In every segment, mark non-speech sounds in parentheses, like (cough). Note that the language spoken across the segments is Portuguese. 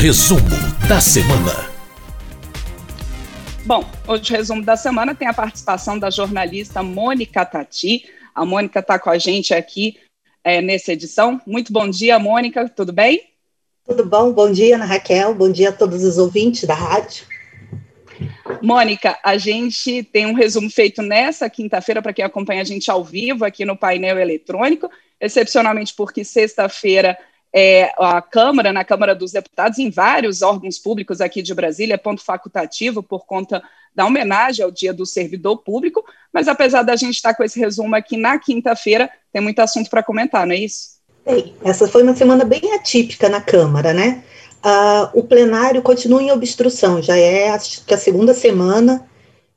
Resumo da semana. Bom, hoje o resumo da semana tem a participação da jornalista Mônica Tati. A Mônica está com a gente aqui é, nessa edição. Muito bom dia, Mônica, tudo bem? Tudo bom? Bom dia, Ana Raquel. Bom dia a todos os ouvintes da rádio. Mônica, a gente tem um resumo feito nessa quinta-feira para quem acompanha a gente ao vivo aqui no painel eletrônico, excepcionalmente porque sexta-feira é, a Câmara, na Câmara dos Deputados, em vários órgãos públicos aqui de Brasília, ponto facultativo por conta da homenagem ao Dia do Servidor Público, mas apesar da gente estar com esse resumo aqui na quinta-feira, tem muito assunto para comentar, não é isso? Bem, essa foi uma semana bem atípica na Câmara, né? Uh, o plenário continua em obstrução, já é acho que a segunda semana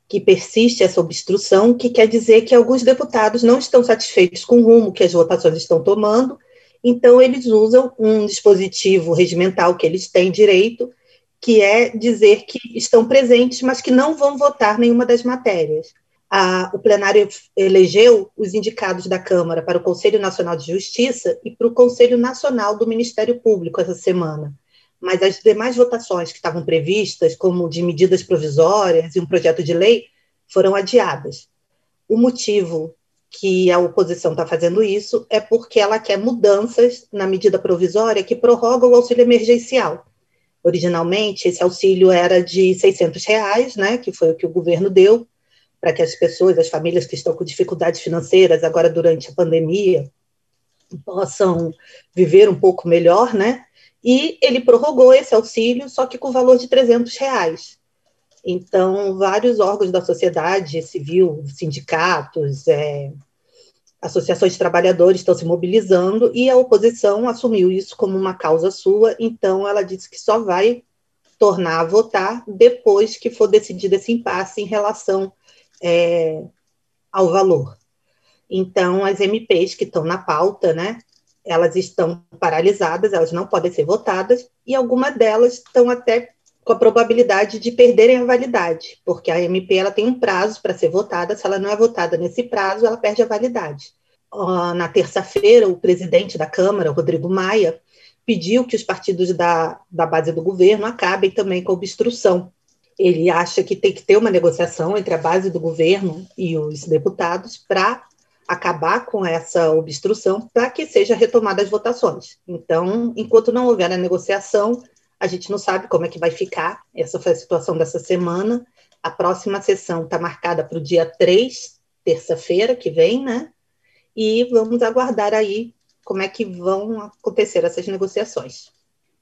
que persiste essa obstrução, que quer dizer que alguns deputados não estão satisfeitos com o rumo que as votações estão tomando então, eles usam um dispositivo regimental que eles têm direito, que é dizer que estão presentes, mas que não vão votar nenhuma das matérias. O plenário elegeu os indicados da Câmara para o Conselho Nacional de Justiça e para o Conselho Nacional do Ministério Público essa semana. Mas as demais votações que estavam previstas, como de medidas provisórias e um projeto de lei, foram adiadas. O motivo que a oposição está fazendo isso é porque ela quer mudanças na medida provisória que prorroga o auxílio emergencial. Originalmente, esse auxílio era de 600 reais, né, que foi o que o governo deu para que as pessoas, as famílias que estão com dificuldades financeiras agora durante a pandemia, possam viver um pouco melhor, né? E ele prorrogou esse auxílio, só que com o valor de 300 reais. Então, vários órgãos da sociedade civil, sindicatos, é, associações de trabalhadores estão se mobilizando e a oposição assumiu isso como uma causa sua, então ela disse que só vai tornar a votar depois que for decidido esse impasse em relação é, ao valor. Então, as MPs que estão na pauta, né, elas estão paralisadas, elas não podem ser votadas, e algumas delas estão até com a probabilidade de perderem a validade, porque a MP ela tem um prazo para ser votada, se ela não é votada nesse prazo, ela perde a validade. Na terça-feira, o presidente da Câmara, Rodrigo Maia, pediu que os partidos da, da base do governo acabem também com a obstrução. Ele acha que tem que ter uma negociação entre a base do governo e os deputados para acabar com essa obstrução, para que seja retomada as votações. Então, enquanto não houver a negociação, a gente não sabe como é que vai ficar. Essa foi a situação dessa semana. A próxima sessão está marcada para o dia 3, terça-feira que vem, né? E vamos aguardar aí como é que vão acontecer essas negociações.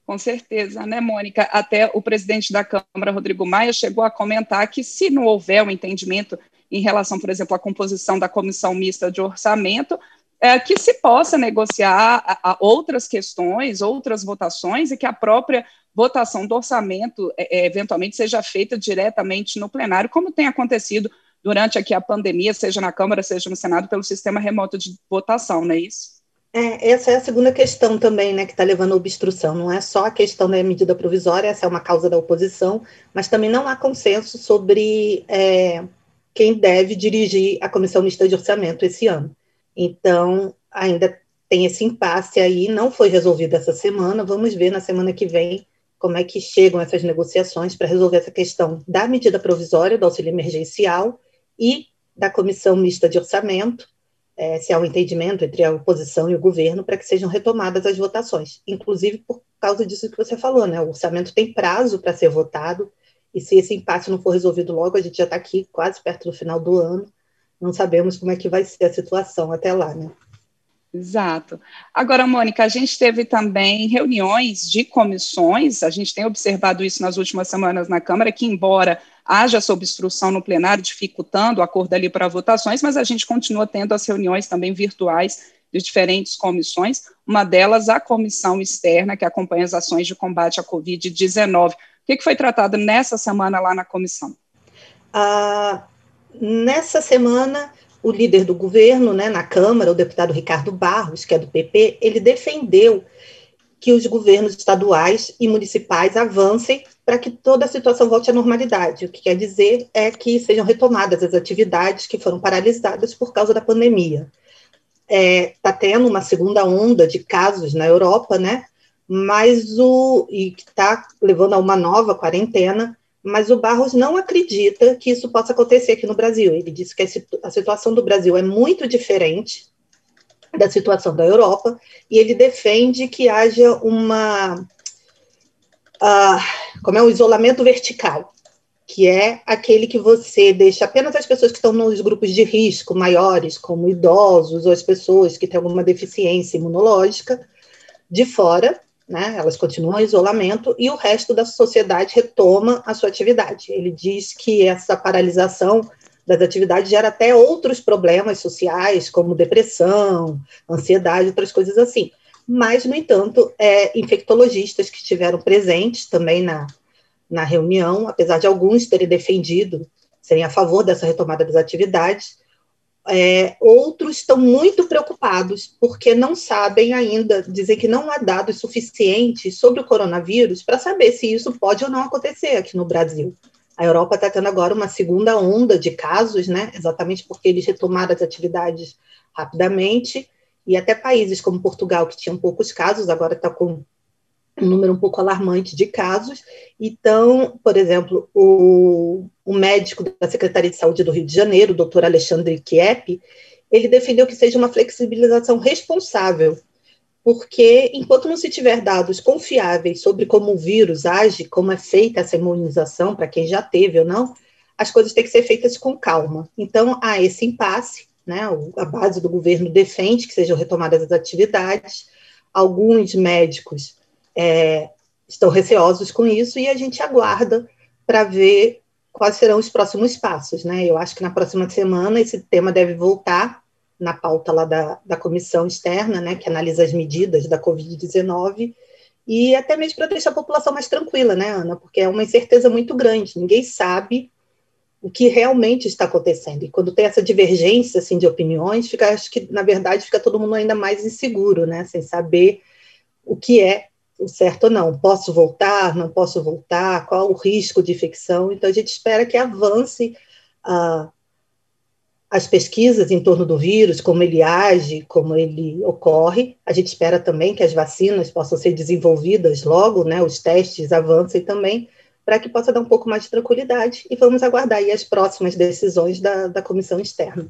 Com certeza, né, Mônica? Até o presidente da Câmara, Rodrigo Maia, chegou a comentar que se não houver um entendimento em relação, por exemplo, à composição da comissão mista de orçamento, é, que se possa negociar a, a outras questões, outras votações, e que a própria votação do orçamento é, é, eventualmente seja feita diretamente no plenário, como tem acontecido durante aqui a pandemia, seja na Câmara, seja no Senado, pelo sistema remoto de votação, não é isso? É, essa é a segunda questão também, né, que está levando à obstrução. Não é só a questão da medida provisória, essa é uma causa da oposição, mas também não há consenso sobre é, quem deve dirigir a comissão mista de orçamento esse ano. Então, ainda tem esse impasse aí, não foi resolvido essa semana. Vamos ver na semana que vem como é que chegam essas negociações para resolver essa questão da medida provisória do auxílio emergencial e da comissão mista de orçamento, é, se há um entendimento entre a oposição e o governo para que sejam retomadas as votações, inclusive por causa disso que você falou, né? O orçamento tem prazo para ser votado, e se esse impasse não for resolvido logo, a gente já está aqui quase perto do final do ano, não sabemos como é que vai ser a situação até lá, né? Exato. Agora, Mônica, a gente teve também reuniões de comissões, a gente tem observado isso nas últimas semanas na Câmara, que embora haja essa obstrução no plenário, dificultando o acordo ali para votações, mas a gente continua tendo as reuniões também virtuais de diferentes comissões, uma delas a comissão externa, que acompanha as ações de combate à Covid-19. O que, foi tratado nessa semana lá na comissão? Ah, nessa semana o líder do governo, né, na Câmara, o deputado Ricardo Barros, que é do PP, ele defendeu que os governos estaduais e municipais avancem para que toda a situação volte à normalidade. O que quer dizer é que sejam retomadas as atividades que foram paralisadas por causa da pandemia. Está é, tá tendo uma segunda onda de casos na Europa, né? mas o e que está levando a uma nova quarentena, mas o Barros não acredita que isso possa acontecer aqui no Brasil. Ele disse que a situação do Brasil é muito diferente da situação da Europa e ele defende que haja uma uh, como é o isolamento vertical, que é aquele que você deixa apenas as pessoas que estão nos grupos de risco maiores, como idosos ou as pessoas que têm alguma deficiência imunológica, de fora, né? Elas continuam em isolamento e o resto da sociedade retoma a sua atividade. Ele diz que essa paralisação das atividades gera até outros problemas sociais, como depressão, ansiedade, outras coisas assim. Mas, no entanto, é, infectologistas que estiveram presentes também na, na reunião, apesar de alguns terem defendido, serem a favor dessa retomada das atividades, é, outros estão muito preocupados porque não sabem ainda, dizem que não há dados suficientes sobre o coronavírus para saber se isso pode ou não acontecer aqui no Brasil. A Europa está tendo agora uma segunda onda de casos, né? Exatamente porque eles retomaram as atividades rapidamente, e até países como Portugal, que tinham poucos casos, agora está com um número um pouco alarmante de casos. Então, por exemplo, o, o médico da Secretaria de Saúde do Rio de Janeiro, o doutor Alexandre Kiep, ele defendeu que seja uma flexibilização responsável, porque enquanto não se tiver dados confiáveis sobre como o vírus age, como é feita essa imunização, para quem já teve ou não, as coisas têm que ser feitas com calma. Então, há esse impasse, né? a base do governo defende que sejam retomadas as atividades, alguns médicos é, estão receosos com isso e a gente aguarda para ver quais serão os próximos passos. Né? Eu acho que na próxima semana esse tema deve voltar na pauta lá da, da comissão externa, né, que analisa as medidas da Covid-19, e até mesmo para deixar a população mais tranquila, né, Ana? Porque é uma incerteza muito grande, ninguém sabe o que realmente está acontecendo. E quando tem essa divergência assim, de opiniões, fica, acho que, na verdade, fica todo mundo ainda mais inseguro, né? Sem saber o que é o certo ou não. Posso voltar? Não posso voltar? Qual o risco de infecção? Então, a gente espera que avance uh, as pesquisas em torno do vírus, como ele age, como ele ocorre. A gente espera também que as vacinas possam ser desenvolvidas logo, né? Os testes avancem também, para que possa dar um pouco mais de tranquilidade. E vamos aguardar as próximas decisões da, da comissão externa.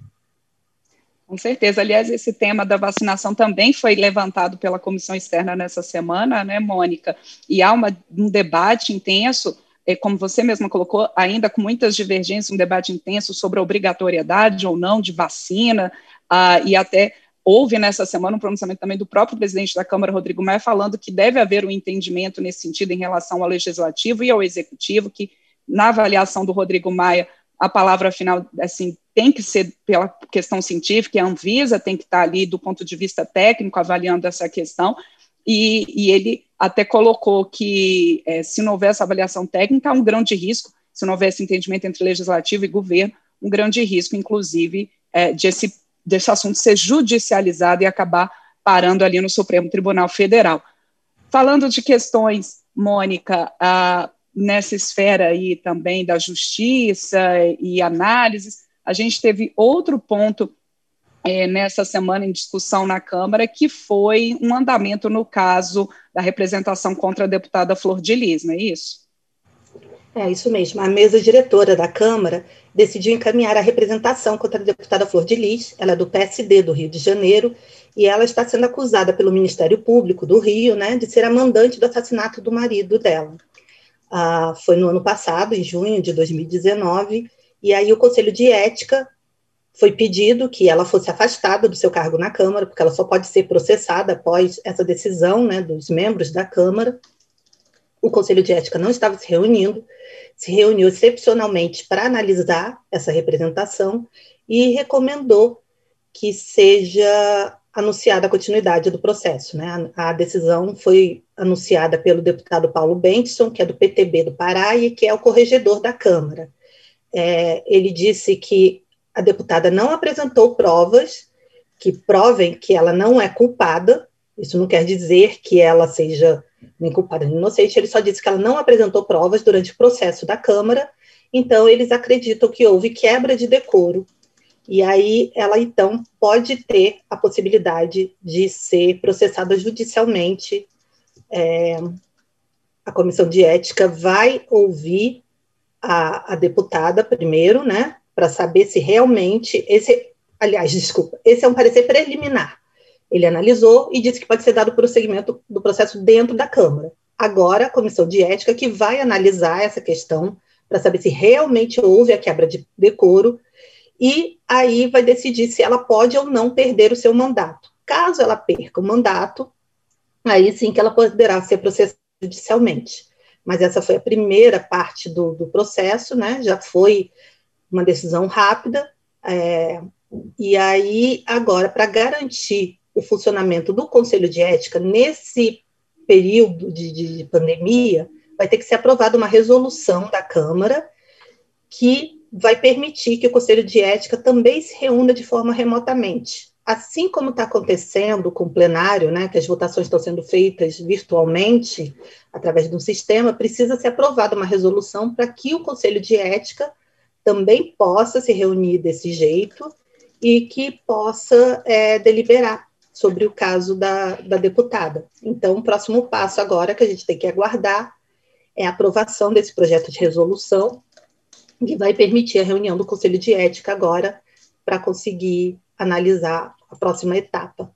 Com certeza. Aliás, esse tema da vacinação também foi levantado pela comissão externa nessa semana, né, Mônica? E há uma, um debate intenso, é, como você mesma colocou, ainda com muitas divergências, um debate intenso sobre a obrigatoriedade ou não de vacina, uh, e até houve nessa semana um pronunciamento também do próprio presidente da Câmara, Rodrigo Maia, falando que deve haver um entendimento nesse sentido em relação ao legislativo e ao executivo, que na avaliação do Rodrigo Maia, a palavra final, assim, tem que ser pela questão científica, a Anvisa tem que estar ali do ponto de vista técnico avaliando essa questão, e, e ele até colocou que é, se não houver essa avaliação técnica, há um grande risco, se não houver esse entendimento entre legislativo e governo, um grande risco, inclusive, é, de esse, desse assunto ser judicializado e acabar parando ali no Supremo Tribunal Federal. Falando de questões, Mônica, nessa esfera aí também da justiça e análises, a gente teve outro ponto é, nessa semana em discussão na Câmara, que foi um andamento no caso da representação contra a deputada Flor de Lis, não é isso? É isso mesmo. A mesa diretora da Câmara decidiu encaminhar a representação contra a deputada Flor de Lis, ela é do PSD do Rio de Janeiro, e ela está sendo acusada pelo Ministério Público do Rio, né, de ser a mandante do assassinato do marido dela. Ah, foi no ano passado, em junho de 2019, e aí o Conselho de Ética foi pedido que ela fosse afastada do seu cargo na Câmara, porque ela só pode ser processada após essa decisão né, dos membros da Câmara. O Conselho de Ética não estava se reunindo, se reuniu excepcionalmente para analisar essa representação e recomendou que seja anunciada a continuidade do processo. Né? A, a decisão foi anunciada pelo deputado Paulo Benson, que é do PTB do Pará e que é o corregedor da Câmara é, ele disse que a deputada não apresentou provas que provem que ela não é culpada. Isso não quer dizer que ela seja nem culpada nem inocente. Ele só disse que ela não apresentou provas durante o processo da Câmara. Então, eles acreditam que houve quebra de decoro. E aí, ela então pode ter a possibilidade de ser processada judicialmente é, a comissão de ética vai ouvir a, a deputada primeiro, né, para saber se realmente esse, aliás, desculpa, esse é um parecer preliminar. Ele analisou e disse que pode ser dado prosseguimento do processo dentro da Câmara. Agora, a comissão de ética que vai analisar essa questão para saber se realmente houve a quebra de decoro e aí vai decidir se ela pode ou não perder o seu mandato. Caso ela perca o mandato, aí sim que ela poderá ser processada judicialmente. Mas essa foi a primeira parte do, do processo, né? Já foi uma decisão rápida. É, e aí, agora, para garantir o funcionamento do Conselho de Ética nesse período de, de pandemia, vai ter que ser aprovada uma resolução da Câmara que vai permitir que o Conselho de Ética também se reúna de forma remotamente assim como está acontecendo com o plenário, né, que as votações estão sendo feitas virtualmente, através de um sistema, precisa ser aprovada uma resolução para que o Conselho de Ética também possa se reunir desse jeito e que possa é, deliberar sobre o caso da, da deputada. Então, o próximo passo agora que a gente tem que aguardar é a aprovação desse projeto de resolução, que vai permitir a reunião do Conselho de Ética agora para conseguir analisar a próxima etapa.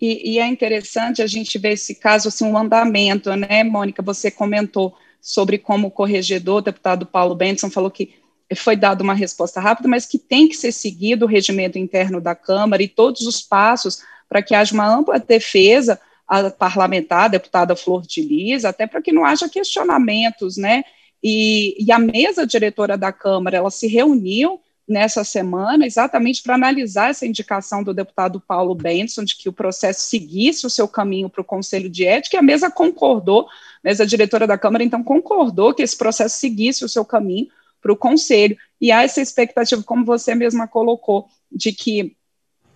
E, e, é interessante a gente ver esse caso, assim, um andamento, né, Mônica? Você comentou sobre como o corregedor, o deputado Paulo Benson, falou que foi dada uma resposta rápida, mas que tem que ser seguido o regimento interno da Câmara e todos os passos para que haja uma ampla defesa a parlamentar, a deputada Flor de Lis, até para que não haja questionamentos, né? E, e a mesa diretora da Câmara, ela se reuniu nessa semana, exatamente para analisar essa indicação do deputado Paulo Benson, de que o processo seguisse o seu caminho para o Conselho de Ética, e a mesa concordou, a mesa diretora da Câmara, então, concordou que esse processo seguisse o seu caminho para o Conselho, e há essa expectativa, como você mesma colocou, de que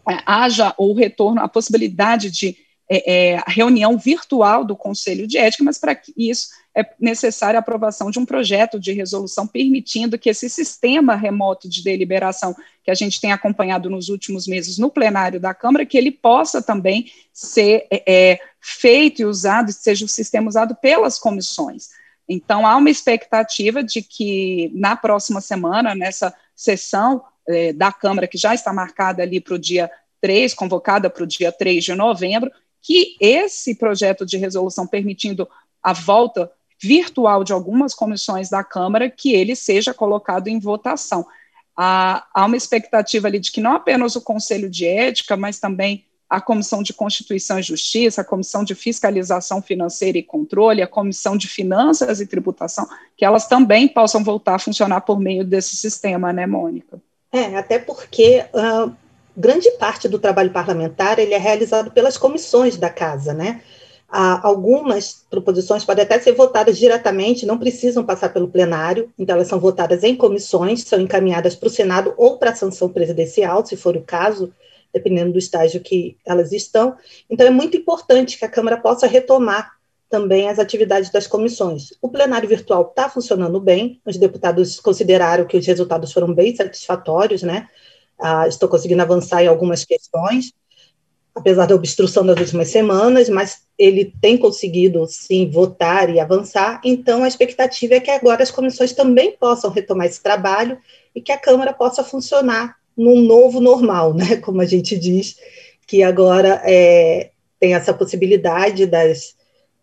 é, haja o retorno, a possibilidade de é, é, reunião virtual do Conselho de Ética, mas para isso é necessária a aprovação de um projeto de resolução permitindo que esse sistema remoto de deliberação que a gente tem acompanhado nos últimos meses no plenário da Câmara, que ele possa também ser é, é feito e usado, seja o sistema usado pelas comissões. Então, há uma expectativa de que na próxima semana, nessa sessão é, da Câmara, que já está marcada ali para o dia 3, convocada para o dia 3 de novembro, que esse projeto de resolução permitindo a volta virtual de algumas comissões da Câmara, que ele seja colocado em votação. Há, há uma expectativa ali de que não apenas o Conselho de Ética, mas também a Comissão de Constituição e Justiça, a Comissão de Fiscalização Financeira e Controle, a Comissão de Finanças e Tributação, que elas também possam voltar a funcionar por meio desse sistema, né, Mônica? É, até porque uh, grande parte do trabalho parlamentar ele é realizado pelas comissões da casa, né? algumas proposições podem até ser votadas diretamente, não precisam passar pelo plenário, então elas são votadas em comissões, são encaminhadas para o Senado ou para a sanção presidencial, se for o caso, dependendo do estágio que elas estão. Então é muito importante que a Câmara possa retomar também as atividades das comissões. O plenário virtual está funcionando bem, os deputados consideraram que os resultados foram bem satisfatórios, né? Ah, estou conseguindo avançar em algumas questões apesar da obstrução das últimas semanas, mas ele tem conseguido, sim, votar e avançar. Então, a expectativa é que agora as comissões também possam retomar esse trabalho e que a Câmara possa funcionar num novo normal, né? (laughs) Como a gente diz, que agora é, tem essa possibilidade das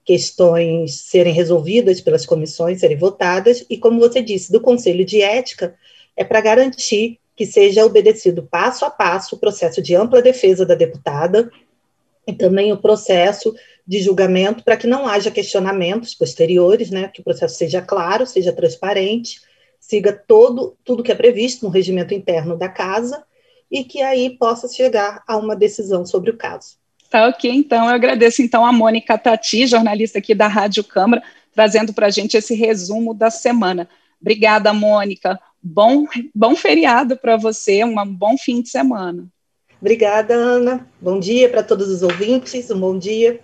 questões serem resolvidas pelas comissões, serem votadas, e como você disse, do Conselho de Ética, é para garantir que seja obedecido passo a passo o processo de ampla defesa da deputada e também o processo de julgamento para que não haja questionamentos posteriores, né, que o processo seja claro, seja transparente, siga todo tudo que é previsto no regimento interno da casa e que aí possa chegar a uma decisão sobre o caso. Tá ok, então eu agradeço então a Mônica Tati, jornalista aqui da Rádio Câmara, trazendo para a gente esse resumo da semana. Obrigada, Mônica bom, bom feriado para você, um bom fim de semana. Obrigada, Ana. Bom dia para todos os ouvintes, um bom dia.